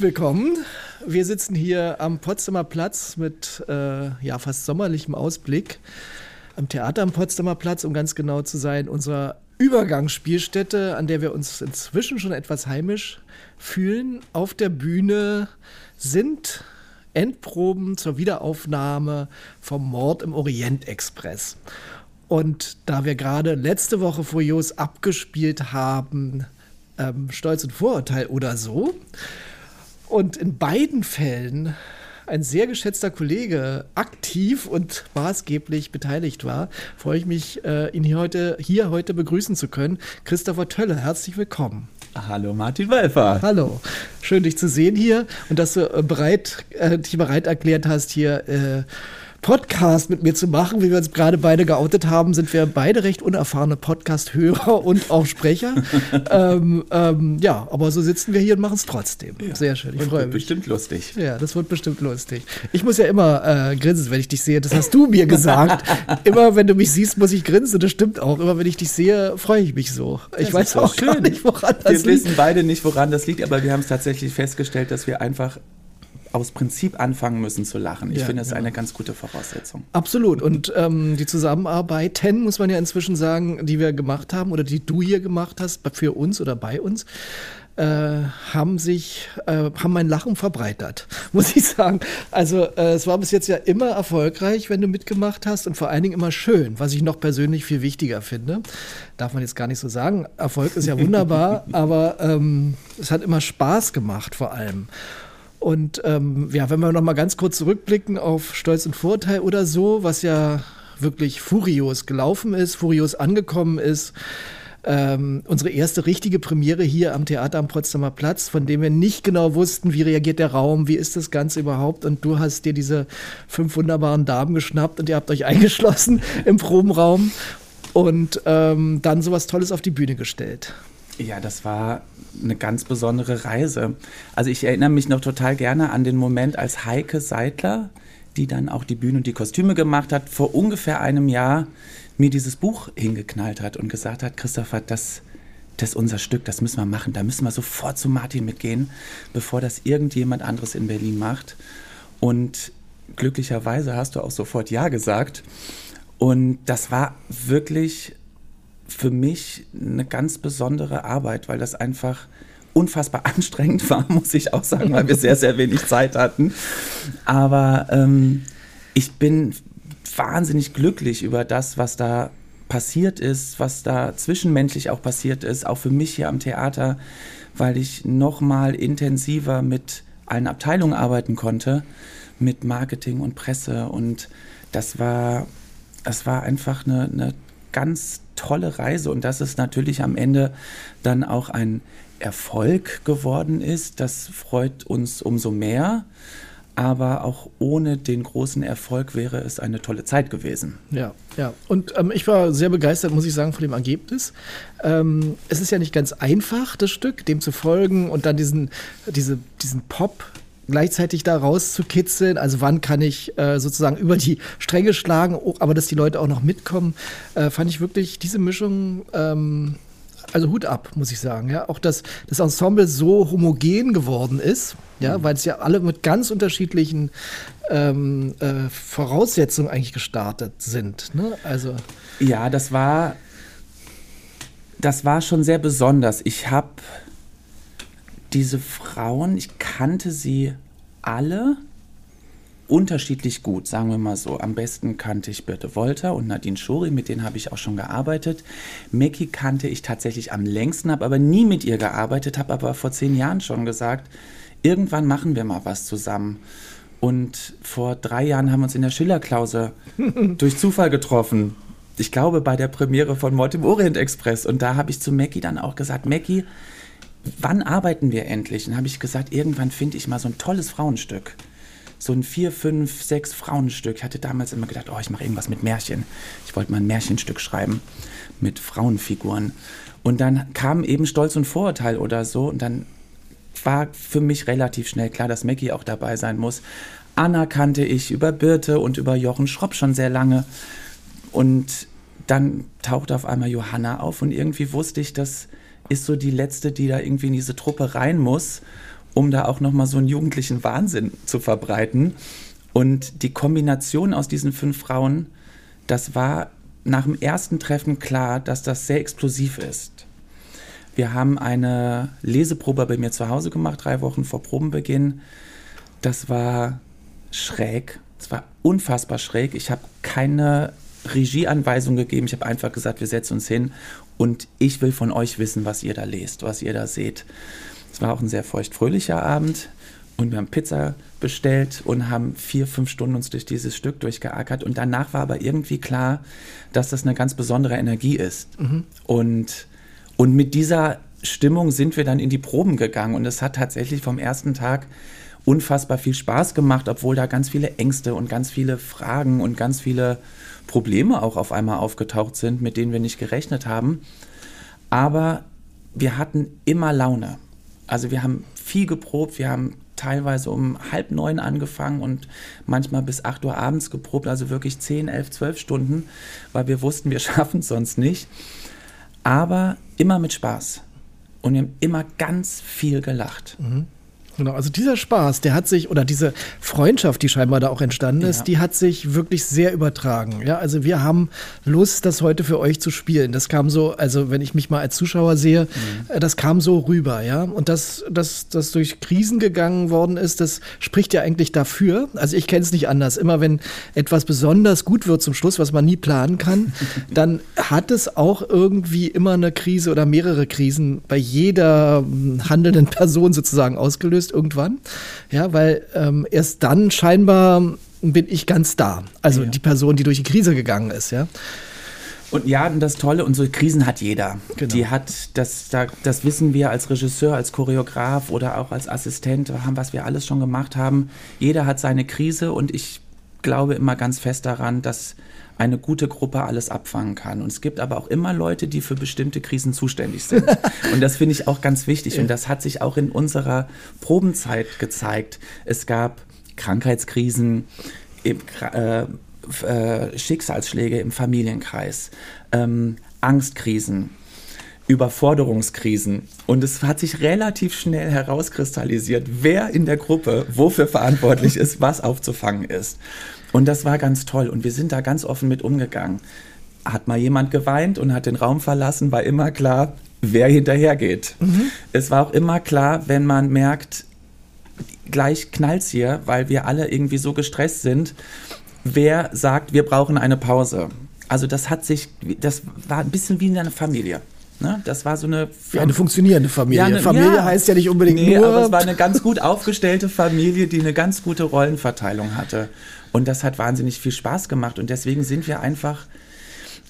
Willkommen. Wir sitzen hier am Potsdamer Platz mit äh, ja, fast sommerlichem Ausblick am Theater am Potsdamer Platz, um ganz genau zu sein, unserer Übergangsspielstätte, an der wir uns inzwischen schon etwas heimisch fühlen. Auf der Bühne sind Endproben zur Wiederaufnahme vom Mord im Orient Express. Und da wir gerade letzte Woche Furios abgespielt haben, ähm, Stolz und Vorurteil oder so, und in beiden Fällen ein sehr geschätzter Kollege aktiv und maßgeblich beteiligt war, freue ich mich, äh, ihn hier heute, hier heute begrüßen zu können. Christopher Tölle, herzlich willkommen. Hallo Martin Walfer. Hallo, schön dich zu sehen hier und dass du äh, bereit, äh, dich bereit erklärt hast, hier äh, Podcast mit mir zu machen. Wie wir uns gerade beide geoutet haben, sind wir beide recht unerfahrene Podcast-Hörer und auch Sprecher. ähm, ähm, ja, aber so sitzen wir hier und machen es trotzdem. Ja. Sehr schön. Ich freue mich. Bestimmt lustig. Ja, das wird bestimmt lustig. Ich muss ja immer äh, grinsen, wenn ich dich sehe. Das hast du mir gesagt. immer wenn du mich siehst, muss ich grinsen. Das stimmt auch. Immer wenn ich dich sehe, freue ich mich so. Ich das weiß auch schön. nicht, woran das wir liegt. Wir wissen beide nicht, woran das liegt, aber wir haben es tatsächlich festgestellt, dass wir einfach aus Prinzip anfangen müssen zu lachen. Ich ja, finde, das ist eine ganz gute Voraussetzung. Absolut. Und ähm, die Zusammenarbeiten, muss man ja inzwischen sagen, die wir gemacht haben oder die du hier gemacht hast, für uns oder bei uns, äh, haben sich, äh, haben mein Lachen verbreitert, muss ich sagen. Also äh, es war bis jetzt ja immer erfolgreich, wenn du mitgemacht hast und vor allen Dingen immer schön, was ich noch persönlich viel wichtiger finde. Darf man jetzt gar nicht so sagen. Erfolg ist ja wunderbar, aber ähm, es hat immer Spaß gemacht vor allem. Und ähm, ja, wenn wir noch mal ganz kurz zurückblicken auf Stolz und Vorteil oder so, was ja wirklich furios gelaufen ist, furios angekommen ist. Ähm, unsere erste richtige Premiere hier am Theater am Potsdamer Platz, von dem wir nicht genau wussten, wie reagiert der Raum, wie ist das Ganze überhaupt. Und du hast dir diese fünf wunderbaren Damen geschnappt und ihr habt euch eingeschlossen im Probenraum und ähm, dann sowas Tolles auf die Bühne gestellt. Ja, das war eine ganz besondere Reise. Also ich erinnere mich noch total gerne an den Moment, als Heike Seidler, die dann auch die Bühne und die Kostüme gemacht hat, vor ungefähr einem Jahr mir dieses Buch hingeknallt hat und gesagt hat, Christopher, das, das ist unser Stück, das müssen wir machen. Da müssen wir sofort zu Martin mitgehen, bevor das irgendjemand anderes in Berlin macht. Und glücklicherweise hast du auch sofort Ja gesagt. Und das war wirklich für mich eine ganz besondere Arbeit, weil das einfach unfassbar anstrengend war, muss ich auch sagen, weil wir sehr, sehr wenig Zeit hatten. Aber ähm, ich bin wahnsinnig glücklich über das, was da passiert ist, was da zwischenmenschlich auch passiert ist, auch für mich hier am Theater, weil ich noch mal intensiver mit allen Abteilungen arbeiten konnte, mit Marketing und Presse und das war, das war einfach eine, eine ganz tolle Reise und dass es natürlich am Ende dann auch ein Erfolg geworden ist, das freut uns umso mehr. Aber auch ohne den großen Erfolg wäre es eine tolle Zeit gewesen. Ja, ja. Und ähm, ich war sehr begeistert, muss ich sagen, von dem Ergebnis. Ähm, es ist ja nicht ganz einfach, das Stück, dem zu folgen und dann diesen, diese, diesen Pop gleichzeitig da rauszukitzeln. Also wann kann ich äh, sozusagen über die Stränge schlagen, aber dass die Leute auch noch mitkommen, äh, fand ich wirklich diese Mischung. Ähm, also Hut ab, muss ich sagen. Ja, auch dass das Ensemble so homogen geworden ist, ja, mhm. weil es ja alle mit ganz unterschiedlichen ähm, äh, Voraussetzungen eigentlich gestartet sind. Ne? Also ja, das war das war schon sehr besonders. Ich habe diese Frauen, ich kannte sie alle unterschiedlich gut, sagen wir mal so. Am besten kannte ich Birte Wolter und Nadine Schori, mit denen habe ich auch schon gearbeitet. Mackie kannte ich tatsächlich am längsten, habe aber nie mit ihr gearbeitet, habe aber vor zehn Jahren schon gesagt, irgendwann machen wir mal was zusammen. Und vor drei Jahren haben wir uns in der Schillerklause durch Zufall getroffen. Ich glaube, bei der Premiere von Mord im Orient Express. Und da habe ich zu Mackie dann auch gesagt, Mackie, wann arbeiten wir endlich? Und habe ich gesagt, irgendwann finde ich mal so ein tolles Frauenstück. So ein vier, fünf, sechs Frauenstück. Ich hatte damals immer gedacht, oh, ich mache irgendwas mit Märchen. Ich wollte mal ein Märchenstück schreiben mit Frauenfiguren. Und dann kam eben Stolz und Vorurteil oder so. Und dann war für mich relativ schnell klar, dass Maggie auch dabei sein muss. Anna kannte ich über Birte und über Jochen Schropp schon sehr lange. Und dann tauchte auf einmal Johanna auf und irgendwie wusste ich, dass ist so die letzte, die da irgendwie in diese Truppe rein muss. um da auch nochmal so einen jugendlichen Wahnsinn zu verbreiten. Und die Kombination aus diesen fünf Frauen, das war nach dem ersten Treffen klar, dass das sehr explosiv ist. Wir haben eine Leseprobe bei mir zu Hause gemacht, drei Wochen vor Probenbeginn. Das war schräg. Es war unfassbar schräg. Ich habe keine Regieanweisung gegeben. Ich habe einfach gesagt, wir setzen uns hin und ich will von euch wissen, was ihr da lest, was ihr da seht. Es war auch ein sehr feuchtfröhlicher Abend und wir haben Pizza bestellt und haben vier, fünf Stunden uns durch dieses Stück durchgeackert. Und danach war aber irgendwie klar, dass das eine ganz besondere Energie ist. Mhm. Und, und mit dieser Stimmung sind wir dann in die Proben gegangen. Und es hat tatsächlich vom ersten Tag unfassbar viel Spaß gemacht, obwohl da ganz viele Ängste und ganz viele Fragen und ganz viele Probleme auch auf einmal aufgetaucht sind, mit denen wir nicht gerechnet haben. Aber wir hatten immer Laune. Also wir haben viel geprobt, wir haben teilweise um halb neun angefangen und manchmal bis acht Uhr abends geprobt, also wirklich zehn, elf, zwölf Stunden, weil wir wussten, wir schaffen es sonst nicht. Aber immer mit Spaß. Und wir haben immer ganz viel gelacht. Mhm. Genau, also dieser Spaß, der hat sich, oder diese Freundschaft, die scheinbar da auch entstanden ist, ja. die hat sich wirklich sehr übertragen. Ja, also wir haben Lust, das heute für euch zu spielen. Das kam so, also wenn ich mich mal als Zuschauer sehe, mhm. Äh, das kam so rüber, ja. Und dass das, das durch Krisen gegangen worden ist, das spricht ja eigentlich dafür. Also ich kenne es nicht anders. Immer wenn etwas besonders gut wird zum Schluss, was man nie planen kann, dann hat es auch irgendwie immer eine Krise oder mehrere Krisen bei jeder hm, handelnden Person sozusagen ausgelöst gelöst irgendwann. Ja, weil ähm, erst dann scheinbar bin ich ganz da. Also ja. die Person, die durch die Krise gegangen ist, ja. Und ja, das Tolle, und so Krisen hat jeder. Genau. Die hat, das, das wissen wir als Regisseur, als Choreograf oder auch als Assistent, was wir alles schon gemacht haben. Jeder hat seine Krise und ich glaube immer ganz fest daran, dass eine gute Gruppe alles abfangen kann. Und es gibt aber auch immer Leute, die für bestimmte Krisen zuständig sind. und das finde ich auch ganz wichtig. Und das hat sich auch in unserer Probenzeit gezeigt. Es gab Krankheitskrisen, äh, äh, Schicksalsschläge im Familienkreis, ähm, Angstkrisen, Überforderungskrisen. Und es hat sich relativ schnell herauskristallisiert, wer in der Gruppe wofür verantwortlich ist, was aufzufangen ist. Und das war ganz toll und wir sind da ganz offen mit umgegangen. Hat mal jemand geweint und hat den Raum verlassen, war immer klar, wer hinterhergeht. Mhm. Es war auch immer klar, wenn man merkt, gleich knallt's hier, weil wir alle irgendwie so gestresst sind, wer sagt, wir brauchen eine Pause. Also das hat sich, das war ein bisschen wie in einer Familie. Ne? Das war so eine. Ja, eine funktionierende Familie. Ja, eine, Familie ja, heißt ja nicht unbedingt nee, nur. Aber es war eine ganz gut aufgestellte Familie, die eine ganz gute Rollenverteilung hatte. Und das hat wahnsinnig viel Spaß gemacht. Und deswegen sind wir einfach,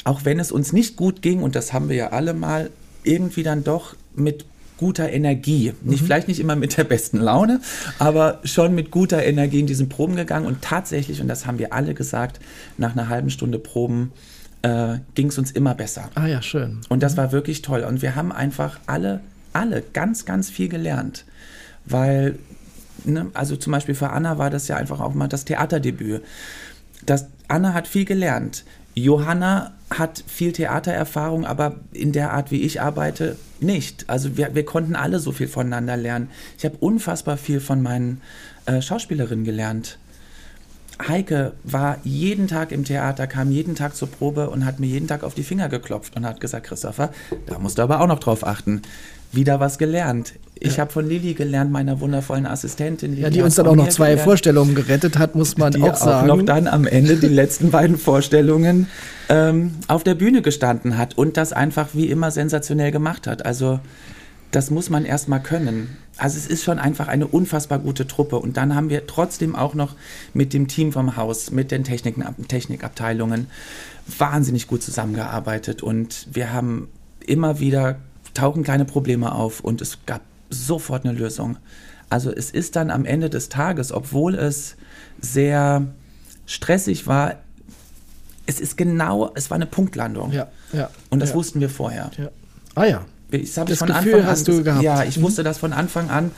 auch wenn es uns nicht gut ging, und das haben wir ja alle mal, irgendwie dann doch mit guter Energie. Nicht, mhm. Vielleicht nicht immer mit der besten Laune, aber schon mit guter Energie in diesen Proben gegangen. Und tatsächlich, und das haben wir alle gesagt, nach einer halben Stunde Proben äh, ging es uns immer besser. Ah ja, schön. Und das mhm. war wirklich toll. Und wir haben einfach alle, alle ganz, ganz viel gelernt. Weil ne, also zum Beispiel für Anna war das ja einfach auch mal das Theaterdebüt. Das, Anna hat viel gelernt. Johanna hat viel Theatererfahrung, aber in der Art, wie ich arbeite, nicht. Also wir, wir konnten alle so viel voneinander lernen. Ich habe unfassbar viel von meinen äh, Schauspielerinnen gelernt. Heike war jeden Tag im Theater, kam jeden Tag zur Probe und hat mir jeden Tag auf die Finger geklopft und hat gesagt, Christopher, da musst du aber auch noch drauf achten. Wieder was gelernt. Ich ja. habe von Lilly gelernt, meiner wundervollen Assistentin. Lilly ja, die uns dann auch noch zwei gelernt. Vorstellungen gerettet hat, muss man die auch sagen. auch noch dann am Ende die letzten beiden Vorstellungen ähm, auf der Bühne gestanden hat und das einfach wie immer sensationell gemacht hat. Also das muss man erstmal können. Also es ist schon einfach eine unfassbar gute Truppe. Und dann haben wir trotzdem auch noch mit dem Team vom Haus, mit den Techniken, Technikabteilungen wahnsinnig gut zusammengearbeitet. Und wir haben immer wieder tauchen kleine Probleme auf und es gab sofort eine Lösung. Also es ist dann am Ende des Tages, obwohl es sehr stressig war, es ist genau, es war eine Punktlandung. Ja, ja. Und das ja. wussten wir vorher. Ja. Ah ja. Ich das von Gefühl hast du gehabt. Ja, ich mhm. wusste das von Anfang an,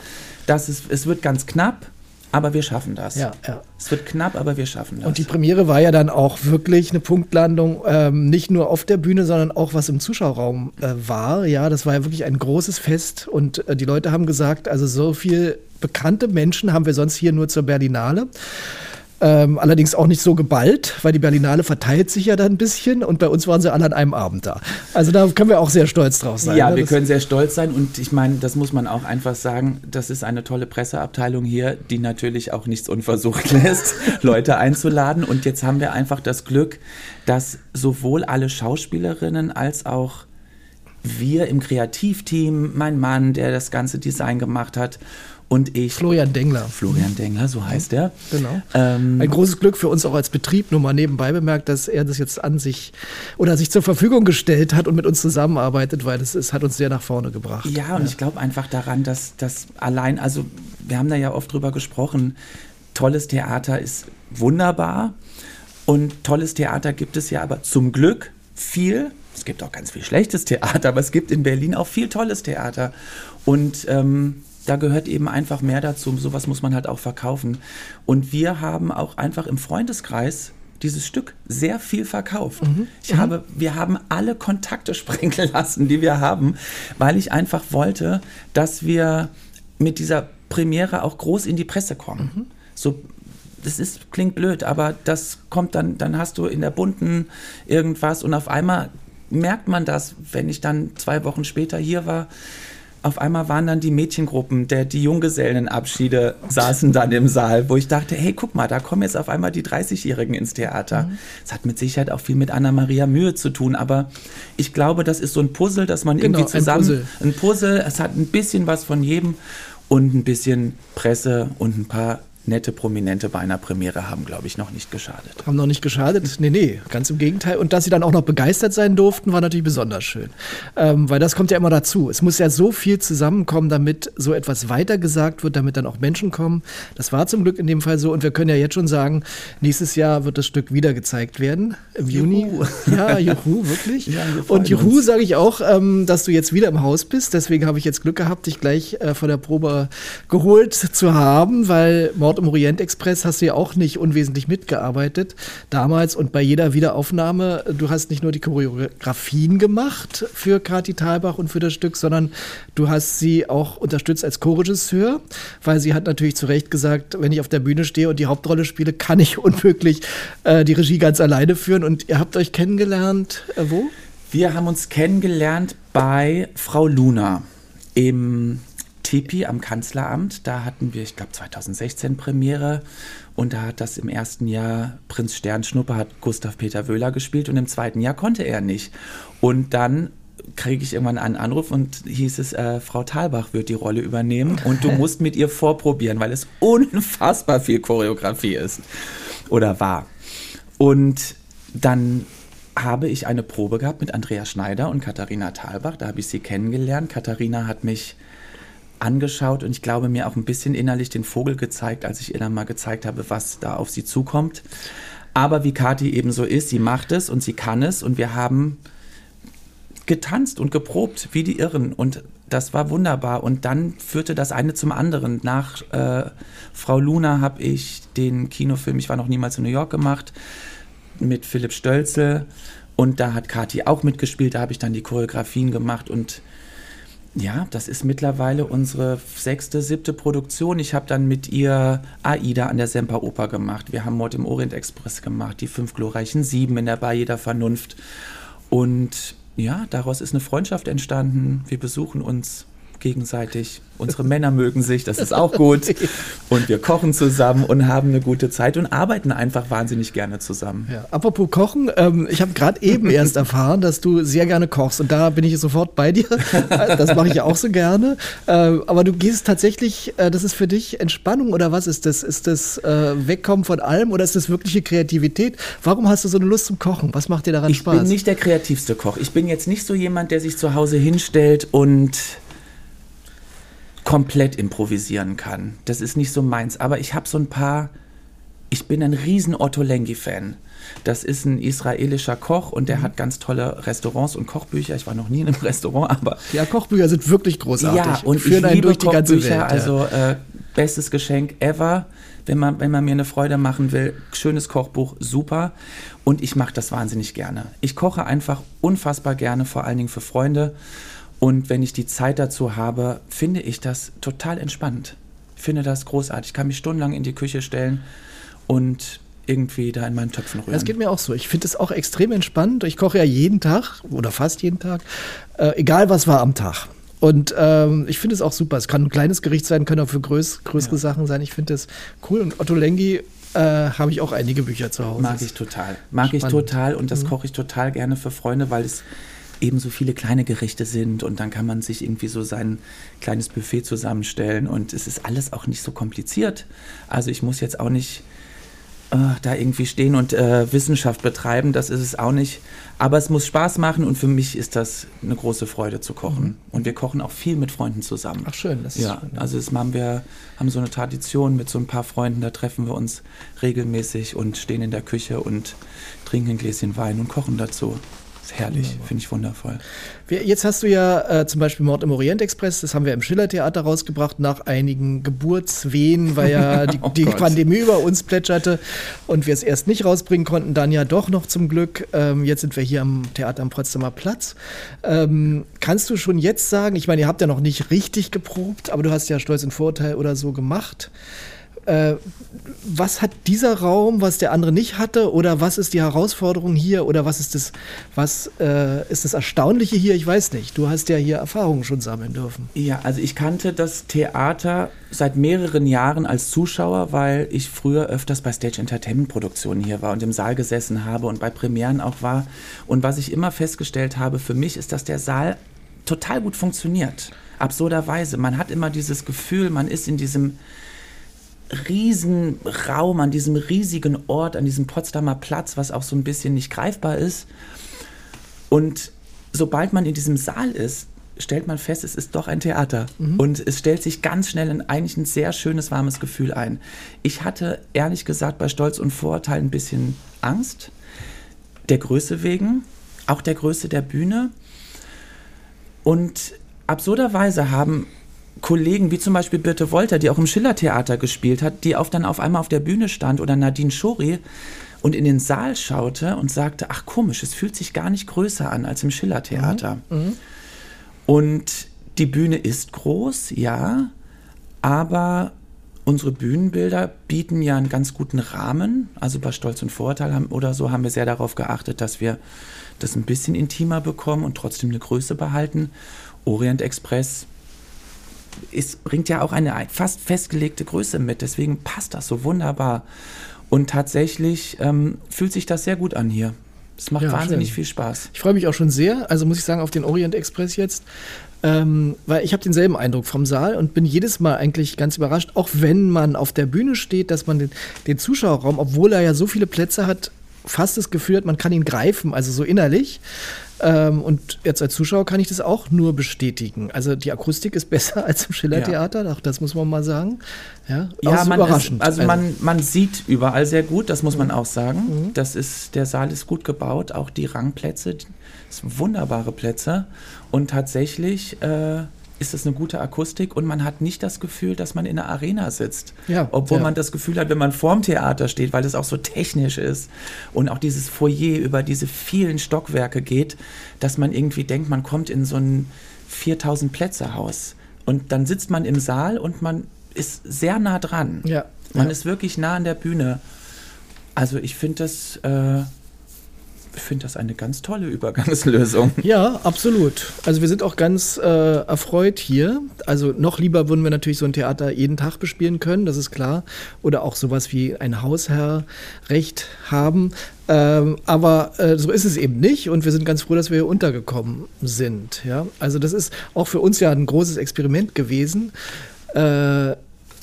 dass es, es wird ganz knapp, Aber wir schaffen das. Ja, ja. Es wird knapp, aber wir schaffen das. Und die Premiere war ja dann auch wirklich eine Punktlandung, ähm, nicht nur auf der Bühne, sondern auch was im Zuschauerraum äh, war. Ja, das war ja wirklich ein großes Fest und äh, die Leute haben gesagt, also so viel bekannte Menschen haben wir sonst hier nur zur Berlinale. Ähm, allerdings auch nicht so geballt, weil die Berlinale verteilt sich ja dann ein bisschen und bei uns waren sie alle an einem Abend da. Also da können wir auch sehr stolz drauf sein. Ja, ne? wir Das- können sehr stolz sein und ich meine, das muss man auch einfach sagen, das ist eine tolle Presseabteilung hier, die natürlich auch nichts unversucht lässt, Leute einzuladen und jetzt haben wir einfach das Glück, dass sowohl alle Schauspielerinnen als auch wir im Kreativteam, mein Mann, der das ganze Design gemacht hat und ich, Florian Dengler. Florian Dengler, so heißt er. Genau. Ähm, Ein großes Glück für uns auch als Betrieb, nur mal nebenbei bemerkt, dass er das jetzt an sich oder sich zur Verfügung gestellt hat und mit uns zusammenarbeitet, weil das ist, hat uns sehr nach vorne gebracht. Ja, und ich glaube einfach daran, dass das allein, also wir haben da ja oft drüber gesprochen, tolles Theater ist wunderbar und tolles Theater gibt es ja aber zum Glück viel. Es gibt auch ganz viel schlechtes Theater, aber es gibt in Berlin auch viel tolles Theater. Und ähm, da gehört eben einfach mehr dazu. Sowas muss man halt auch verkaufen. Und wir haben auch einfach im Freundeskreis dieses Stück sehr viel verkauft. Ich habe, wir haben alle Kontakte sprengen lassen, die wir haben, weil ich einfach wollte, dass wir mit dieser Premiere auch groß in die Presse kommen. So, das ist, klingt blöd, aber das kommt dann, dann hast du in der bunten irgendwas und auf einmal merkt man das, wenn ich dann zwei Wochen später hier war. Auf einmal waren dann die Mädchengruppen, der, die Junggesellenabschiede saßen dann im Saal, wo ich dachte, hey, guck mal, da kommen jetzt auf einmal die 30-Jährigen ins Theater. Es hat mit Sicherheit auch viel mit Anna-Maria Mühe zu tun, aber ich glaube, das ist so ein Puzzle, dass man Genau, irgendwie ein zusammen, Puzzle. ein Puzzle, es hat ein bisschen was von jedem und ein bisschen Presse und ein paar nette Prominente bei einer Premiere haben, glaube ich, noch nicht geschadet. Haben noch nicht geschadet. Nee, nee, ganz im Gegenteil. Und dass sie dann auch noch begeistert sein durften, war natürlich besonders schön. Ähm, weil das kommt ja immer dazu. Es muss ja so viel zusammenkommen, damit so etwas weitergesagt wird, damit dann auch Menschen kommen. Das war zum Glück in dem Fall so. Und wir können ja jetzt schon sagen, nächstes Jahr wird das Stück wieder gezeigt werden. Im Juni. Ja, juhu, wirklich. Ja, wir Und juhu sage ich auch, ähm, dass du jetzt wieder im Haus bist. Deswegen habe ich jetzt Glück gehabt, dich gleich äh, von der Probe geholt zu haben, weil Mord im Orient Express hast du ja auch nicht unwesentlich mitgearbeitet damals und bei jeder Wiederaufnahme. Du hast nicht nur die Choreografien gemacht für Kati Thalbach und für das Stück, sondern du hast sie auch unterstützt als Co-Regisseur, weil sie hat natürlich zu Recht gesagt, wenn ich auf der Bühne stehe und die Hauptrolle spiele, kann ich unmöglich äh, die Regie ganz alleine führen. Und ihr habt euch kennengelernt, äh, wo? Wir haben uns kennengelernt bei Frau Luna im Tipi am Kanzleramt. Da hatten wir, ich glaube, 2016 Premiere. Und da hat das im ersten Jahr Prinz Sternschnuppe hat Gustav Peter Wöhler gespielt und im zweiten Jahr konnte er nicht. Und dann kriege ich irgendwann einen Anruf und hieß es, äh, Frau Thalbach wird die Rolle übernehmen und du musst mit ihr vorprobieren, weil es unfassbar viel Choreografie ist oder war. Und dann habe ich eine Probe gehabt mit Andrea Schneider und Katharina Thalbach. Da habe ich sie kennengelernt. Katharina hat mich angeschaut und ich glaube mir auch ein bisschen innerlich den Vogel gezeigt, als ich ihr dann mal gezeigt habe, was da auf sie zukommt. Aber wie Kathi eben so ist, sie macht es und sie kann es und wir haben getanzt und geprobt wie die Irren und das war wunderbar und dann führte das eine zum anderen. Nach äh, Frau Luna habe ich den Kinofilm Ich war noch niemals in New York gemacht mit Philipp Stölzel und da hat Kathi auch mitgespielt, da habe ich dann die Choreografien gemacht und ja, das ist mittlerweile unsere sechste, siebte Produktion. Ich habe dann mit ihr Aida an der Semperoper gemacht. Wir haben Mord im Orient Express gemacht, die fünf glorreichen Sieben in der Bar jeder Vernunft. Und ja, daraus ist eine Freundschaft entstanden. Wir besuchen uns gegenseitig. Unsere Männer mögen sich, das ist auch gut. Und wir kochen zusammen und haben eine gute Zeit und arbeiten einfach wahnsinnig gerne zusammen. Ja, apropos Kochen, ähm, ich habe gerade eben erst erfahren, dass du sehr gerne kochst und da bin ich sofort bei dir. Das mache ich ja auch so gerne. Äh, aber du gehst tatsächlich, äh, das ist für dich Entspannung oder was ist das? Ist das äh, Wegkommen von allem oder ist das wirkliche Kreativität? Warum hast du so eine Lust zum Kochen? Was macht dir daran Ich Spaß? bin nicht der kreativste Koch. Ich bin jetzt nicht so jemand, der sich zu Hause hinstellt und komplett improvisieren kann. Das ist nicht so meins. Aber ich habe so ein paar. Ich bin ein riesen Otto Lengi-Fan. Das ist ein israelischer Koch und der Mhm. hat ganz tolle Restaurants und Kochbücher. Ich war noch nie in einem Restaurant, aber ja, Kochbücher sind wirklich großartig. ja, und führen ich liebe durch die ganze Kochbücher. Welt. ja. Also äh, bestes Geschenk ever. Wenn man, wenn man mir eine Freude machen will, schönes Kochbuch, super. Und ich mache das wahnsinnig gerne. Ich koche einfach unfassbar gerne, vor allen Dingen für Freunde. Und wenn ich die Zeit dazu habe, finde ich das total entspannt. Ich finde das großartig. Ich kann mich stundenlang in die Küche stellen und irgendwie da in meinen Töpfen rühren. Das geht mir auch so. Ich finde es auch extrem entspannt. Ich koche ja jeden Tag oder fast jeden Tag, äh, egal was war am Tag. Und ähm, ich finde es auch super. Es kann ein kleines Gericht sein, können auch für größ, größere ja. Sachen sein. Ich finde das cool. Und Otto Lengi äh, habe ich auch einige Bücher zu Hause. Mag ich total. Mag Spannend. ich total und das mhm. koche ich total gerne für Freunde, weil es eben so viele kleine Gerichte sind und dann kann man sich irgendwie so sein kleines Buffet zusammenstellen und es ist alles auch nicht so kompliziert. Also ich muss jetzt auch nicht äh, da irgendwie stehen und äh, Wissenschaft betreiben, das ist es auch nicht. Aber es muss Spaß machen und für mich ist das eine große Freude zu kochen. Mhm. Und wir kochen auch viel mit Freunden zusammen. Ach schön, das ist ja. Schön, Also das haben wir haben so eine Tradition mit so ein paar Freunden, da treffen wir uns regelmäßig und stehen in der Küche und trinken ein Gläschen Wein und kochen dazu herrlich, finde ich wundervoll. Jetzt hast du ja äh, zum Beispiel Mord im Orient Express, das haben wir im Schillertheater rausgebracht, nach einigen Geburtswehen, weil ja die, oh die Pandemie über uns plätscherte und wir es erst nicht rausbringen konnten, dann ja doch noch zum Glück. Ähm, jetzt sind wir hier am Theater am Potsdamer Platz. Ähm, kannst du schon jetzt sagen, ich meine, ihr habt ja noch nicht richtig geprobt, aber du hast ja Stolz und Vorurteil oder so gemacht. Äh, was hat dieser Raum, was der andere nicht hatte? Oder was ist die Herausforderung hier? Oder was ist das, was äh, ist das Erstaunliche hier? Ich weiß nicht. Du hast ja hier Erfahrungen schon sammeln dürfen. Ja, also ich kannte das Theater seit mehreren Jahren als Zuschauer, weil ich früher öfters bei Stage Entertainment Produktionen hier war und im Saal gesessen habe und bei Premieren auch war. Und was ich immer festgestellt habe für mich ist, dass der Saal total gut funktioniert. Absurderweise. Man hat immer dieses Gefühl, man ist in diesem riesen Raum, an diesem riesigen Ort, an diesem Potsdamer Platz, was auch so ein bisschen nicht greifbar ist. Und sobald man in diesem Saal ist, stellt man fest, es ist doch ein Theater. Mhm. Und es stellt sich ganz schnell ein, eigentlich ein sehr schönes, warmes Gefühl ein. Ich hatte ehrlich gesagt bei Stolz und Vorurteil ein bisschen Angst. Der Größe wegen, auch der Größe der Bühne. Und absurderweise haben Kollegen wie zum Beispiel Birte Wolter, die auch im Schillertheater gespielt hat, die auf, dann auf einmal auf der Bühne stand oder Nadine Schori und in den Saal schaute und sagte, ach komisch, es fühlt sich gar nicht größer an als im Schillertheater. Mhm. Mhm. Und die Bühne ist groß, ja, aber unsere Bühnenbilder bieten ja einen ganz guten Rahmen. Also bei Stolz und Vorurteil haben, oder so haben wir sehr darauf geachtet, dass wir das ein bisschen intimer bekommen und trotzdem eine Größe behalten. Orient Express es bringt ja auch eine fast festgelegte Größe mit. Deswegen passt das so wunderbar. Und tatsächlich ähm, fühlt sich das sehr gut an hier. Es macht ja, wahnsinnig schön. viel Spaß. Ich freue mich auch schon sehr, also muss ich sagen, auf den Orient Express jetzt. Ähm, weil ich habe denselben Eindruck vom Saal und bin jedes Mal eigentlich ganz überrascht, auch wenn man auf der Bühne steht, dass man den, den Zuschauerraum, obwohl er ja so viele Plätze hat, fast das Gefühl hat, man kann ihn greifen, also so innerlich. Ähm, und jetzt als Zuschauer kann ich das auch nur bestätigen. Also die Akustik ist besser als im Schillertheater, ja. das muss man mal sagen. Ja, ja man überraschend. Ist, also, also, man, man sieht überall sehr gut, das muss man mhm. auch sagen. Mhm. Das ist, der Saal ist gut gebaut, auch die Rangplätze, sind wunderbare Plätze. Und tatsächlich äh, ist das eine gute Akustik und man hat nicht das Gefühl, dass man in einer Arena sitzt. Ja, Obwohl ja. man das Gefühl hat, wenn man vorm Theater steht, weil es auch so technisch ist und auch dieses Foyer über diese vielen Stockwerke geht, dass man irgendwie denkt, man kommt in so ein 4000 Plätze Haus. Und dann sitzt man im Saal und man ist sehr nah dran. Ja, man ja. ist wirklich nah an der Bühne. Also ich finde das äh, finde das eine ganz tolle Übergangslösung. Ja, absolut. Also wir sind auch ganz äh, erfreut hier. Also noch lieber würden wir natürlich so ein Theater jeden Tag bespielen können, das ist klar. Oder auch sowas wie ein Hausherrrecht haben. Ähm, aber äh, so ist es eben nicht und wir sind ganz froh, dass wir hier untergekommen sind. Ja? Also das ist auch für uns ja ein großes Experiment gewesen. Äh,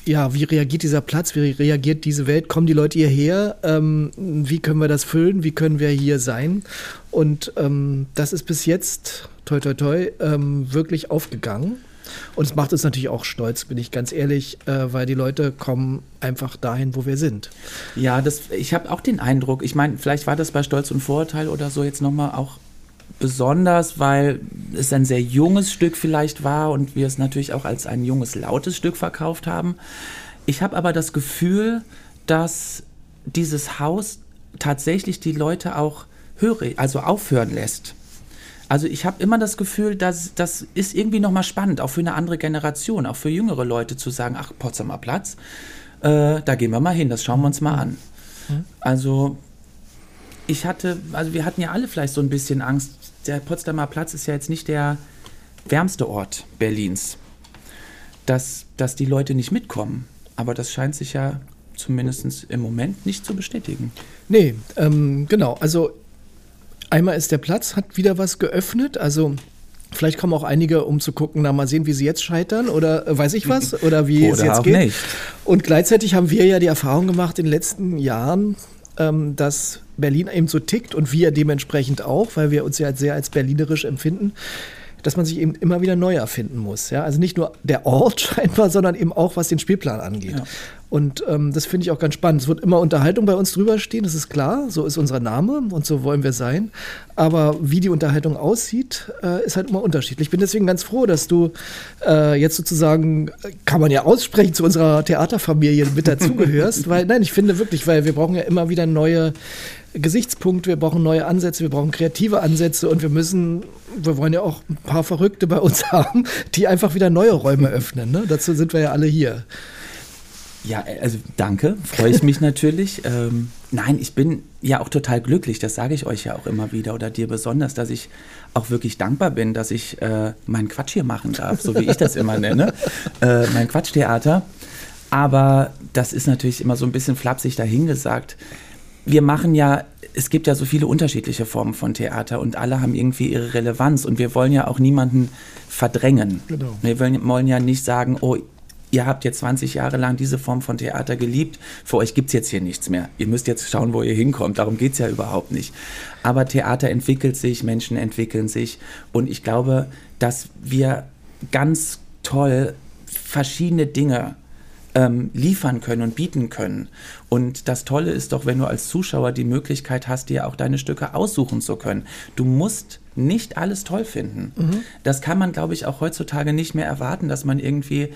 ja, wie reagiert dieser Platz, wie reagiert diese Welt, kommen die Leute hierher, ähm, wie können wir das füllen, wie können wir hier sein? Und ähm, das ist bis jetzt, toi toi toi, ähm, wirklich aufgegangen. Und es macht uns natürlich auch stolz, bin ich ganz ehrlich, äh, weil die Leute kommen einfach dahin, wo wir sind. Ja, das, ich habe auch den Eindruck, ich meine, vielleicht war das bei Stolz und Vorurteil oder so jetzt nochmal auch besonders, weil es ein sehr junges Stück vielleicht war und wir es natürlich auch als ein junges, lautes Stück verkauft haben. Ich habe aber das Gefühl, dass dieses Haus tatsächlich die Leute auch höre, also aufhören lässt. Also ich habe immer das Gefühl, dass das ist irgendwie nochmal spannend, auch für eine andere Generation, auch für jüngere Leute zu sagen, ach, Potsdamer Platz, äh, da gehen wir mal hin, das schauen wir uns mal an. Mhm. Also ich hatte, also wir hatten ja alle vielleicht so ein bisschen Angst. Der Potsdamer Platz ist ja jetzt nicht der wärmste Ort Berlins, dass, dass die Leute nicht mitkommen. Aber das scheint sich ja zumindest im Moment nicht zu bestätigen. Nee, ähm, genau. Also Einmal ist der Platz, hat wieder was geöffnet. Also Vielleicht kommen auch einige, um zu gucken, na mal sehen, wie sie jetzt scheitern oder äh, weiß ich was oder wie oder es jetzt geht. Nicht. Und gleichzeitig haben wir ja die Erfahrung gemacht in den letzten Jahren, ähm, dass Berlin eben so tickt und wir dementsprechend auch, weil wir uns ja sehr als berlinerisch empfinden, dass man sich eben immer wieder neu erfinden muss. Ja? Also nicht nur der Ort scheinbar, sondern eben auch, was den Spielplan angeht. Ja. Und ähm, das finde ich auch ganz spannend. Es wird immer Unterhaltung bei uns drüber stehen, das ist klar. So ist unser Name und so wollen wir sein. Aber wie die Unterhaltung aussieht, äh, ist halt immer unterschiedlich. Ich bin deswegen ganz froh, dass du äh, jetzt sozusagen, kann man ja aussprechen, zu unserer Theaterfamilie mit dazugehörst. weil, nein, ich finde wirklich, weil wir brauchen ja immer wieder neue Gesichtspunkte, wir brauchen neue Ansätze, wir brauchen kreative Ansätze und wir müssen, wir wollen ja auch ein paar Verrückte bei uns haben, die einfach wieder neue Räume öffnen. Ne? Dazu sind wir ja alle hier. Ja, also danke, freue ich mich natürlich. Ähm, nein, ich bin ja auch total glücklich, das sage ich euch ja auch immer wieder oder dir besonders, dass ich auch wirklich dankbar bin, dass ich äh, meinen Quatsch hier machen darf, so wie ich das immer nenne, äh, mein Quatschtheater. Aber das ist natürlich immer so ein bisschen flapsig dahingesagt. Wir machen ja, es gibt ja so viele unterschiedliche Formen von Theater und alle haben irgendwie ihre Relevanz und wir wollen ja auch niemanden verdrängen. Genau. Wir wollen, wollen ja nicht sagen, oh, ihr habt jetzt 20 Jahre lang diese Form von Theater geliebt, für euch gibt es jetzt hier nichts mehr. Ihr müsst jetzt schauen, wo ihr hinkommt. Darum geht es ja überhaupt nicht. Aber Theater entwickelt sich, Menschen entwickeln sich und ich glaube, dass wir ganz toll verschiedene Dinge ähm, liefern können und bieten können. Und das Tolle ist doch, wenn du als Zuschauer die Möglichkeit hast, dir auch deine Stücke aussuchen zu können. Du musst nicht alles toll finden. Mhm. Das kann man, glaube ich, auch heutzutage nicht mehr erwarten, dass man irgendwie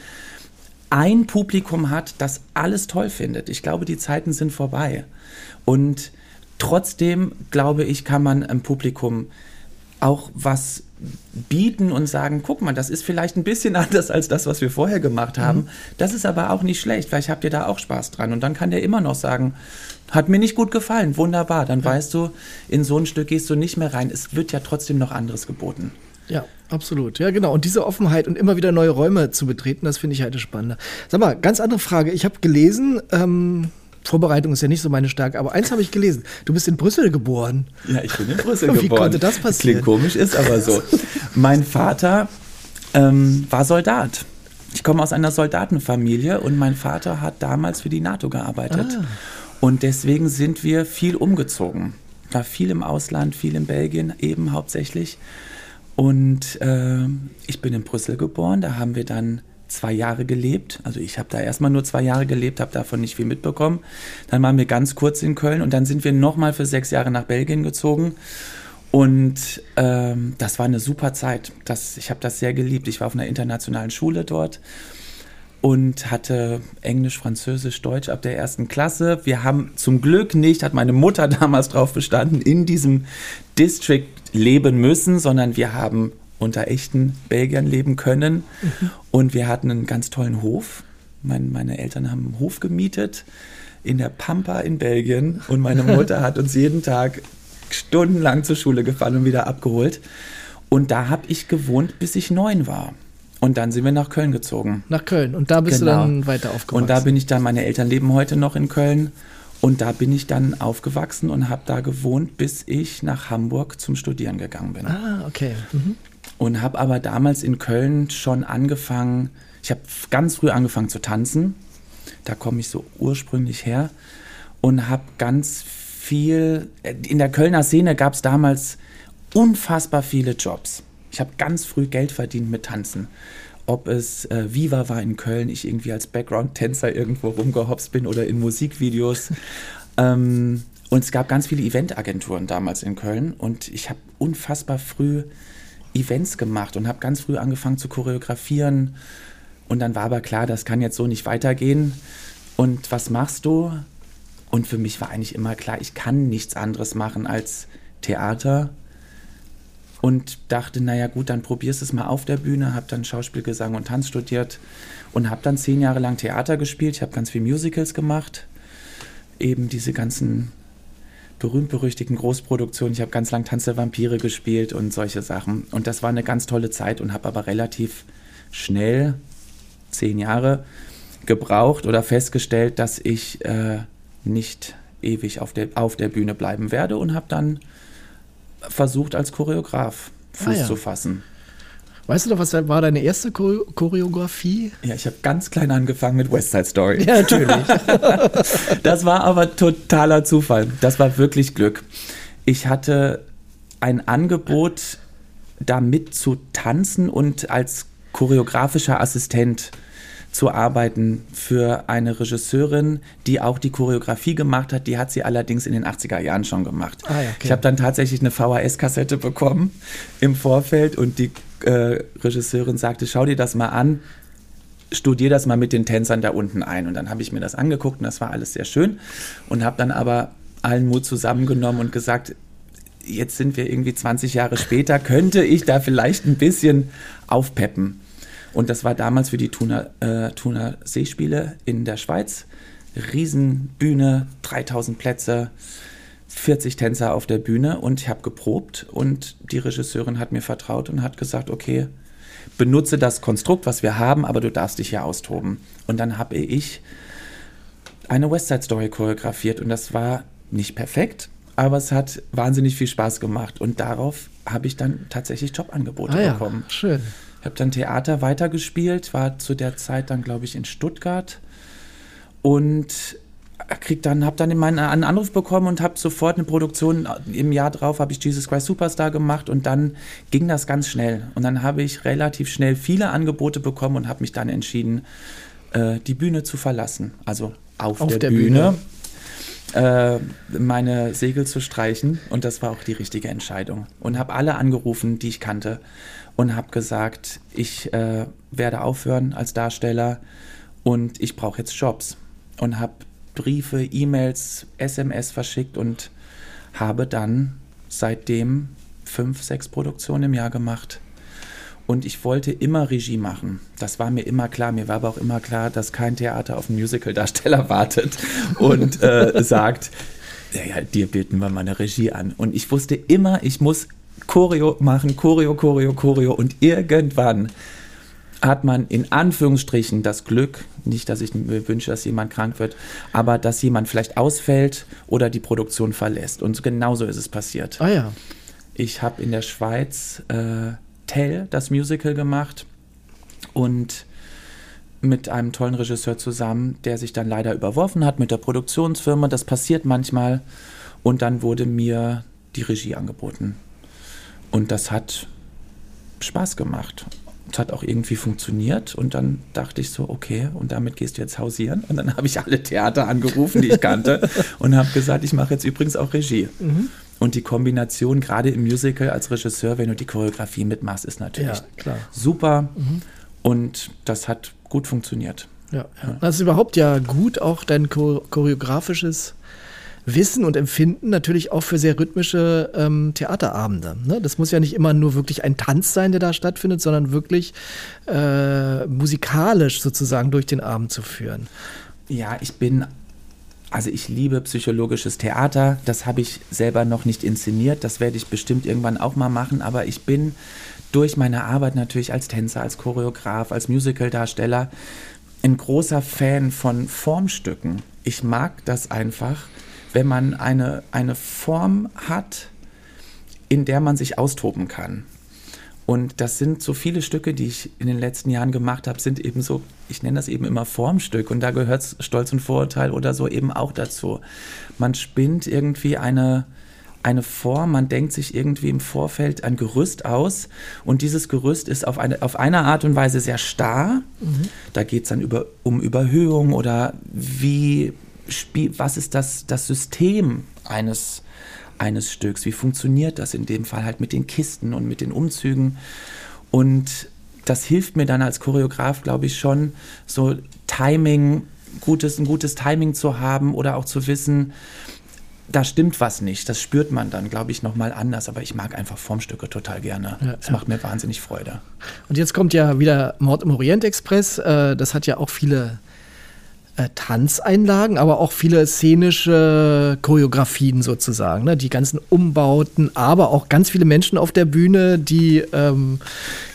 ein Publikum hat, das alles toll findet. Ich glaube, die Zeiten sind vorbei. Und trotzdem, glaube ich, kann man einem Publikum auch was bieten und sagen, guck mal, das ist vielleicht ein bisschen anders als das, was wir vorher gemacht haben. Mhm. Das ist aber auch nicht schlecht. Vielleicht habt ihr da auch Spaß dran. Und dann kann der immer noch sagen, hat mir nicht gut gefallen, wunderbar. Dann ja. weißt du, in so ein Stück gehst du nicht mehr rein. Es wird ja trotzdem noch anderes geboten. Ja, absolut. Ja, genau. Und diese Offenheit und immer wieder neue Räume zu betreten, das finde ich halt spannend. Sag mal, ganz andere Frage. Ich habe gelesen, ähm, Vorbereitung ist ja nicht so meine Stärke, aber eins habe ich gelesen. Du bist in Brüssel geboren. Ja, ich bin in Brüssel Wie geboren. Wie konnte das passieren? Klingt komisch, ist aber so. mein Vater ähm, war Soldat. Ich komme aus einer Soldatenfamilie und mein Vater hat damals für die NATO gearbeitet. Ah. Und deswegen sind wir viel umgezogen. War viel im Ausland, viel in Belgien eben hauptsächlich. Und äh, ich bin in Brüssel geboren, da haben wir dann zwei Jahre gelebt. Also ich habe da erstmal nur zwei Jahre gelebt, habe davon nicht viel mitbekommen. Dann waren wir ganz kurz in Köln und dann sind wir nochmal für sechs Jahre nach Belgien gezogen. Und ähm, das war eine super Zeit. Das, ich habe das sehr geliebt. Ich war auf einer internationalen Schule dort und hatte Englisch, Französisch, Deutsch ab der ersten Klasse. Wir haben zum Glück nicht, hat meine Mutter damals drauf bestanden, in diesem District leben müssen, sondern wir haben unter echten Belgiern leben können. Mhm. Und wir hatten einen ganz tollen Hof. Mein, meine Eltern haben einen Hof gemietet in der Pampa in Belgien und meine Mutter hat uns jeden Tag stundenlang zur Schule gefahren und wieder abgeholt. Und da habe ich gewohnt, bis ich neun war. Und dann sind wir nach Köln gezogen. Nach Köln. Und da bist genau. du dann weiter aufgewachsen. Und da bin ich dann, meine Eltern leben heute noch in Köln. Und da bin ich dann aufgewachsen und habe da gewohnt, bis ich nach Hamburg zum Studieren gegangen bin. Ah, okay. Mhm. Und habe aber damals in Köln schon angefangen, ich habe ganz früh angefangen zu tanzen. Da komme ich so ursprünglich her und habe ganz viel, in der Kölner Szene gab es damals unfassbar viele Jobs. Ich habe ganz früh Geld verdient mit Tanzen. Ob es äh, Viva war in Köln, ich irgendwie als Background-Tänzer irgendwo rumgehopst bin oder in Musikvideos. ähm, Und es gab ganz viele Eventagenturen damals in Köln und ich habe unfassbar früh Events gemacht und habe ganz früh angefangen zu choreografieren. Und dann war aber klar, das kann jetzt so nicht weitergehen. Und was machst du? Und für mich war eigentlich immer klar, ich kann nichts anderes machen als Theater. Und dachte, naja gut, dann probierst es mal auf der Bühne. Habe dann Schauspiel, Gesang und Tanz studiert und habe dann zehn Jahre lang Theater gespielt. Ich habe ganz viel Musicals gemacht. Eben diese ganzen berühmt-berüchtigten Großproduktionen. Ich habe ganz lang Tanz der Vampire gespielt und solche Sachen. Und das war eine ganz tolle Zeit und habe aber relativ schnell, zehn Jahre, gebraucht oder festgestellt, dass ich äh, nicht ewig auf der, auf der Bühne bleiben werde und habe dann versucht, als Choreograf Fuß ah, ja. zu fassen. Weißt du noch, was war deine erste Choreografie? Ja, ich habe ganz klein angefangen mit West Side Story. Ja, natürlich. das war aber totaler Zufall. Das war wirklich Glück. Ich hatte ein Angebot, da mit zu tanzen und als choreografischer Assistent zu arbeiten für eine Regisseurin, die auch die Choreografie gemacht hat. Die hat sie allerdings in den 80er Jahren schon gemacht. Ah, okay. Ich habe dann tatsächlich eine VHS-Kassette bekommen im Vorfeld und die äh, Regisseurin sagte, schau dir das mal an, studier das mal mit den Tänzern da unten ein. Und dann habe ich mir das angeguckt und das war alles sehr schön und habe dann aber allen Mut zusammengenommen und gesagt, jetzt sind wir irgendwie 20 Jahre später, könnte ich da vielleicht ein bisschen aufpeppen. Und das war damals für die Thuner, äh, Thuner Seespiele in der Schweiz. Riesenbühne, 3000 Plätze, 40 Tänzer auf der Bühne und ich habe geprobt und die Regisseurin hat mir vertraut und hat gesagt, okay, benutze das Konstrukt, was wir haben, aber du darfst dich hier austoben. Und dann habe ich eine Westside Story choreografiert und das war nicht perfekt, aber es hat wahnsinnig viel Spaß gemacht und darauf habe ich dann tatsächlich Jobangebote ah, ja. bekommen. Schön. Ich habe dann Theater weitergespielt, war zu der Zeit dann, glaube ich, in Stuttgart und krieg dann, habe dann meinen einen Anruf bekommen und habe sofort eine Produktion im Jahr drauf habe ich Jesus Christ Superstar gemacht und dann ging das ganz schnell und dann habe ich relativ schnell viele Angebote bekommen und habe mich dann entschieden, äh, die Bühne zu verlassen, also auf, auf der, der, Bühne. Bühne. Äh, meine Segel zu streichen und das war auch die richtige Entscheidung und habe alle angerufen, die ich kannte und habe gesagt, ich äh, werde aufhören als Darsteller und ich brauche jetzt Jobs. Und habe Briefe, E-Mails, SMS verschickt und habe dann seitdem fünf, sechs Produktionen im Jahr gemacht. Und ich wollte immer Regie machen. Das war mir immer klar. Mir war aber auch immer klar, dass kein Theater auf einen Musical-Darsteller wartet und äh, sagt, ja, dir bieten wir mal eine Regie an. Und ich wusste immer, ich muss Choreo machen, Choreo, Choreo, Choreo und irgendwann hat man in Anführungsstrichen das Glück, nicht, dass ich mir wünsche, dass jemand krank wird, aber dass jemand vielleicht ausfällt oder die Produktion verlässt. Und genauso ist es passiert. Ah ja. Ich habe in der Schweiz äh, Tell, das Musical gemacht und mit einem tollen Regisseur zusammen, der sich dann leider überworfen hat mit der Produktionsfirma. Das passiert manchmal. Und dann wurde mir die Regie angeboten. Und das hat Spaß gemacht. Es hat auch irgendwie funktioniert und dann dachte ich so, okay, und damit gehst du jetzt hausieren. Und dann habe ich alle Theater angerufen, die ich kannte und habe gesagt, ich mache jetzt übrigens auch Regie. Mhm. Und die Kombination, gerade im Musical als Regisseur, wenn du die Choreografie mitmachst, ist natürlich ja, super. Mhm. Und das hat gut funktioniert. Ja, ja. Das ist überhaupt ja gut, auch dein choreografisches Wissen und Empfinden natürlich auch für sehr rhythmische ähm, Theaterabende. Ne? Das muss ja nicht immer nur wirklich ein Tanz sein, der da stattfindet, sondern wirklich äh, musikalisch sozusagen durch den Abend zu führen. Ja, ich bin also ich liebe psychologisches Theater. Das habe ich selber noch nicht inszeniert. Das werde ich bestimmt irgendwann auch mal machen. Aber ich bin durch meine Arbeit natürlich als Tänzer, als Choreograf, als Musicaldarsteller ein großer Fan von Formstücken. Ich mag das einfach, wenn man eine, eine Form hat, in der man sich austoben kann. Und das sind so viele Stücke, die ich in den letzten Jahren gemacht habe, sind eben so, ich nenne das eben immer Formstück und da gehört Stolz und Vorurteil oder so eben auch dazu. Man spinnt irgendwie eine, eine Form, man denkt sich irgendwie im Vorfeld ein Gerüst aus und dieses Gerüst ist auf eine, auf eine Art und Weise sehr starr. Mhm. Da geht es dann über, um Überhöhung oder wie Spiel, was ist das, das System eines, eines Stücks? Wie funktioniert das in dem Fall halt mit den Kisten und mit den Umzügen? Und das hilft mir dann als Choreograf, glaube ich, schon, so Timing, gutes, ein gutes Timing zu haben oder auch zu wissen, da stimmt was nicht. Das spürt man dann, glaube ich, nochmal anders. Aber ich mag einfach Formstücke total gerne. Es ja, ja. macht mir wahnsinnig Freude. Und jetzt kommt ja wieder Mord im Orient Express. Äh, das hat ja auch viele äh, Tanzeinlagen, aber auch viele szenische Choreografien sozusagen. Ne? Die ganzen Umbauten, aber auch ganz viele Menschen auf der Bühne, die ähm,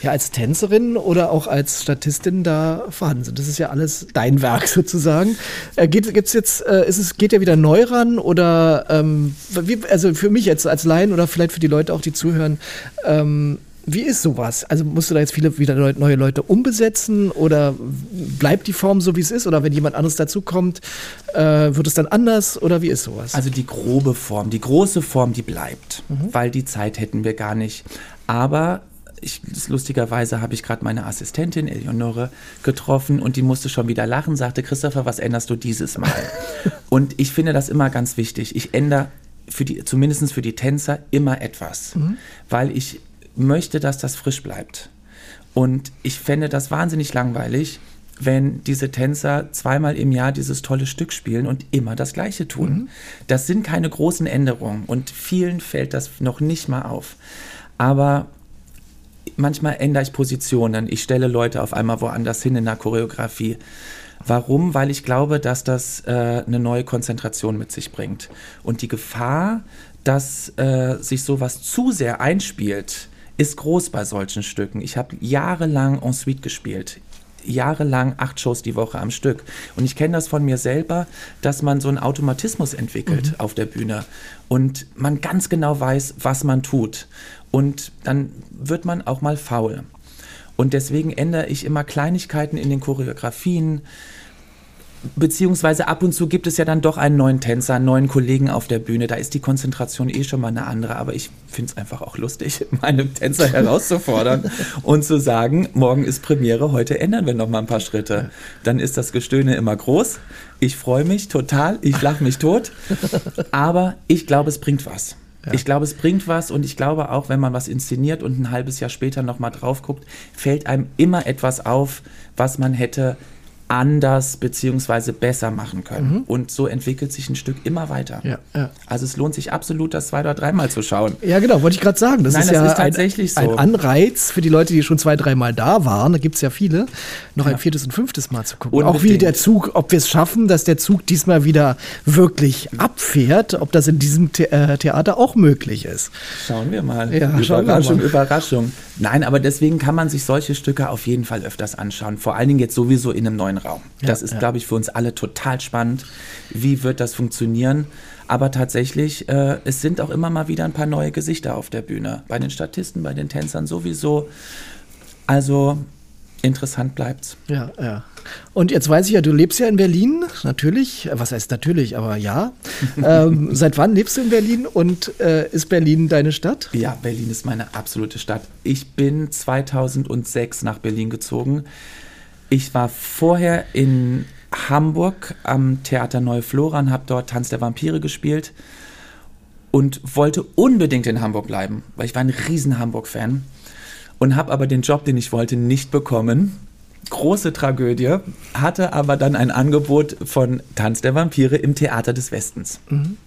ja als Tänzerin oder auch als Statistin da vorhanden sind. Das ist ja alles dein Werk sozusagen. Äh, geht, gibt's jetzt, äh, ist es, geht ja wieder neu ran oder ähm, wie, also für mich jetzt als Laien oder vielleicht für die Leute auch, die zuhören, ähm, wie ist sowas? Also musst du da jetzt viele wieder neue Leute umbesetzen oder bleibt die Form so, wie es ist? Oder wenn jemand anderes dazukommt, äh, wird es dann anders oder wie ist sowas? Also die grobe Form, die große Form, die bleibt, mhm. weil die Zeit hätten wir gar nicht. Aber ich, lustigerweise habe ich gerade meine Assistentin Eleonore getroffen und die musste schon wieder lachen, sagte Christopher, was änderst du dieses Mal? und ich finde das immer ganz wichtig. Ich ändere für die, zumindest für die Tänzer immer etwas, mhm. weil ich möchte, dass das frisch bleibt. Und ich fände das wahnsinnig langweilig, wenn diese Tänzer zweimal im Jahr dieses tolle Stück spielen und immer das Gleiche tun. Mhm. Das sind keine großen Änderungen und vielen fällt das noch nicht mal auf. Aber manchmal ändere ich Positionen. Ich stelle Leute auf einmal woanders hin in der Choreografie. Warum? Weil ich glaube, dass das äh, eine neue Konzentration mit sich bringt. Und die Gefahr, dass äh, sich sowas zu sehr einspielt, ist groß bei solchen Stücken. Ich habe jahrelang en suite gespielt. Jahrelang acht Shows die Woche am Stück. Und ich kenne das von mir selber, dass man so einen Automatismus entwickelt mhm. auf der Bühne und man ganz genau weiß, was man tut. Und dann wird man auch mal faul. Und deswegen ändere ich immer Kleinigkeiten in den Choreografien, Beziehungsweise ab und zu gibt es ja dann doch einen neuen Tänzer, einen neuen Kollegen auf der Bühne. Da ist die Konzentration eh schon mal eine andere. Aber ich finde es einfach auch lustig, meine Tänzer herauszufordern und zu sagen, morgen ist Premiere, heute ändern wir noch mal ein paar Schritte. Dann ist das Gestöhne immer groß. Ich freue mich total, ich lache mich tot. Aber ich glaube, es bringt was. Ja. Ich glaube, es bringt was und ich glaube auch, wenn man was inszeniert und ein halbes Jahr später nochmal drauf guckt, fällt einem immer etwas auf, was man hätte anders beziehungsweise besser machen können. Mhm. Und so entwickelt sich ein Stück immer weiter. Ja, ja. Also es lohnt sich absolut, das zwei oder dreimal zu schauen. Ja, genau, wollte ich gerade sagen. Das Nein, ist das ja ist tatsächlich ein, so. ein Anreiz für die Leute, die schon zwei, dreimal da waren. Da gibt es ja viele, noch ja. ein viertes und fünftes Mal zu gucken. Unbedingt. Auch wie der Zug, ob wir es schaffen, dass der Zug diesmal wieder wirklich abfährt, ob das in diesem The äh, Theater auch möglich ist. Schauen wir mal. Ja, Überraschung, wir mal. Überraschung. Nein, aber deswegen kann man sich solche Stücke auf jeden Fall öfters anschauen. Vor allen Dingen jetzt sowieso in einem neuen Raum. Ja, das ist, ja. glaube ich, für uns alle total spannend. Wie wird das funktionieren? Aber tatsächlich, äh, es sind auch immer mal wieder ein paar neue Gesichter auf der Bühne. Bei den Statisten, bei den Tänzern sowieso. Also interessant bleibt's. Ja, ja. Und jetzt weiß ich ja, du lebst ja in Berlin, natürlich. Was heißt natürlich, aber ja. ähm, seit wann lebst du in Berlin und äh, ist Berlin deine Stadt? Ja, Berlin ist meine absolute Stadt. Ich bin 2006 nach Berlin gezogen. Ich war vorher in Hamburg am Theater Neue Flora und habe dort Tanz der Vampire gespielt und wollte unbedingt in Hamburg bleiben, weil ich war ein riesen Hamburg-Fan und habe aber den Job, den ich wollte, nicht bekommen. Große Tragödie, hatte aber dann ein Angebot von Tanz der Vampire im Theater des Westens. Mhm.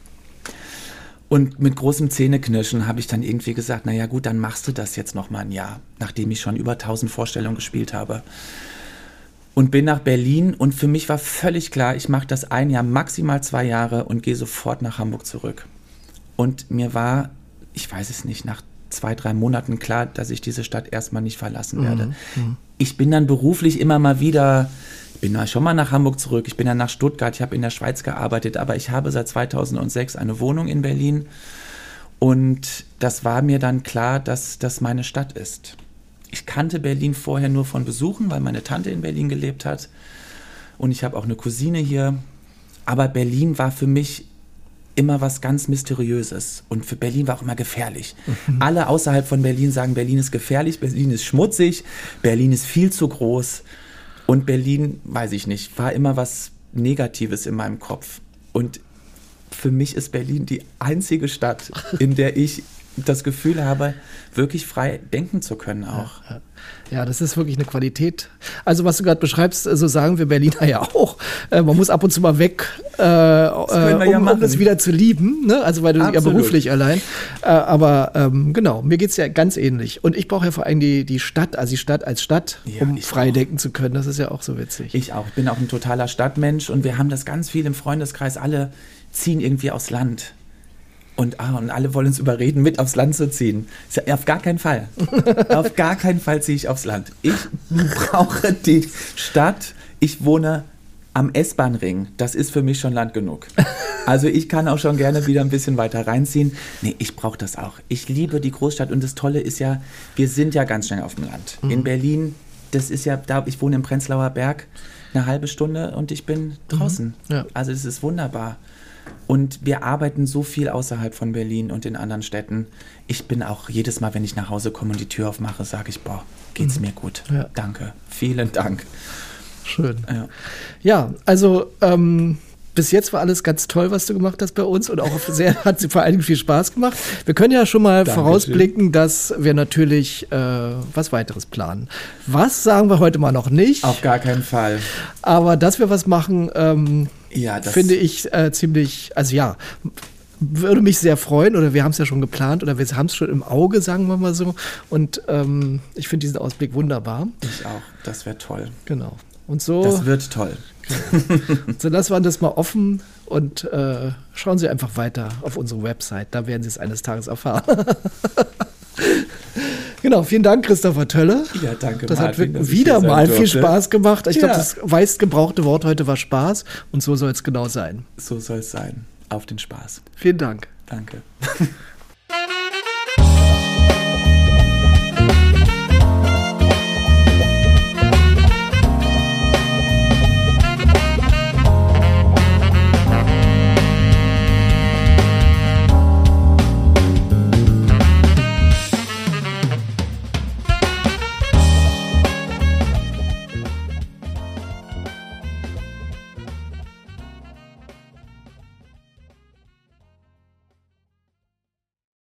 Und mit großem Zähneknirschen habe ich dann irgendwie gesagt, naja gut, dann machst du das jetzt noch mal ein Jahr, nachdem ich schon über 1000 Vorstellungen gespielt habe und bin nach Berlin und für mich war völlig klar, ich mache das ein Jahr, maximal zwei Jahre und gehe sofort nach Hamburg zurück. Und mir war, ich weiß es nicht, nach zwei, drei Monaten klar, dass ich diese Stadt erstmal nicht verlassen werde. Mhm. mhm. Ich bin dann beruflich immer mal wieder, ich bin schon mal nach Hamburg zurück, ich bin dann nach Stuttgart, ich habe in der Schweiz gearbeitet, aber ich habe seit 2006 eine Wohnung in Berlin und das war mir dann klar, dass das meine Stadt ist. Ich kannte Berlin vorher nur von Besuchen, weil meine Tante in Berlin gelebt hat. Und ich habe auch eine Cousine hier. Aber Berlin war für mich immer was ganz Mysteriöses. Und für Berlin war auch immer gefährlich. Mhm. Alle außerhalb von Berlin sagen, Berlin ist gefährlich, Berlin ist schmutzig, Berlin ist viel zu groß. Und Berlin, weiß ich nicht, war immer was Negatives in meinem Kopf. Und für mich ist Berlin die einzige Stadt, in der ich das Gefühl habe, wirklich frei denken zu können auch. Ja, ja. Ja, das ist wirklich eine Qualität. Also, was du gerade beschreibst, so sagen wir Berliner ja auch. Äh, man muss ab und zu mal weg, äh, äh um, ja um, es wieder zu lieben. Ne? Also, weil du Absolut. ja beruflich allein. Äh, aber ähm, genau, mir geht es ja ganz ähnlich. Und ich brauche ja vor allem die, die Stadt, also die Stadt als Stadt, um frei auch. denken zu können. Das ist ja auch so witzig. Ich auch. Ich bin auch ein totaler Stadtmensch und wir haben das ganz viel im Freundeskreis. Alle ziehen irgendwie aufs Land. Und, ah, und alle wollen uns überreden, mit aufs Land zu ziehen. Auf gar keinen Fall. auf gar keinen Fall ziehe ich aufs Land. Ich brauche die Stadt. Ich wohne am S-Bahn-Ring. Das ist für mich schon Land genug. Also ich kann auch schon gerne wieder ein bisschen weiter reinziehen. Nee, ich brauche das auch. Ich liebe die Großstadt und das Tolle ist ja, wir sind ja ganz schnell auf dem Land. Mhm. In Berlin, das ist ja da, ich wohne im Prenzlauer Berg, eine halbe Stunde und ich bin draußen. Mhm. Ja. Also es ist wunderbar. Und wir arbeiten so viel außerhalb von Berlin und in anderen Städten. Ich bin auch jedes Mal, wenn ich nach Hause komme und die Tür aufmache, sage ich, boah, geht's mhm. mir gut. Ja. Danke. Vielen Dank. Schön. Ja, ja also ähm, bis jetzt war alles ganz toll, was du gemacht hast bei uns und auch sehr, hat vor allen Dingen viel Spaß gemacht. Wir können ja schon mal Dankeschön. vorausblicken, dass wir natürlich äh, was weiteres planen. Was sagen wir heute mal noch nicht? Auf gar keinen Fall. Aber dass wir was machen, ähm, ja, finde ich äh, ziemlich, also ja, würde mich sehr freuen, oder wir haben es ja schon geplant, oder wir haben es schon im Auge, sagen wir mal so. Und ähm, ich finde diesen Ausblick wunderbar. Ich auch, das wäre toll. Genau. Und so. Das wird toll. so lassen wir das mal offen und äh, schauen Sie einfach weiter auf unsere Website. Da werden Sie es eines Tages erfahren. Genau, vielen Dank, Christopher Tölle. Ja, danke. Das Martin, hat wieder mal viel Spaß gemacht. Ich ja. glaube, das meist gebrauchte Wort heute war Spaß und so soll es genau sein. So soll es sein. Auf den Spaß. Vielen Dank. Danke.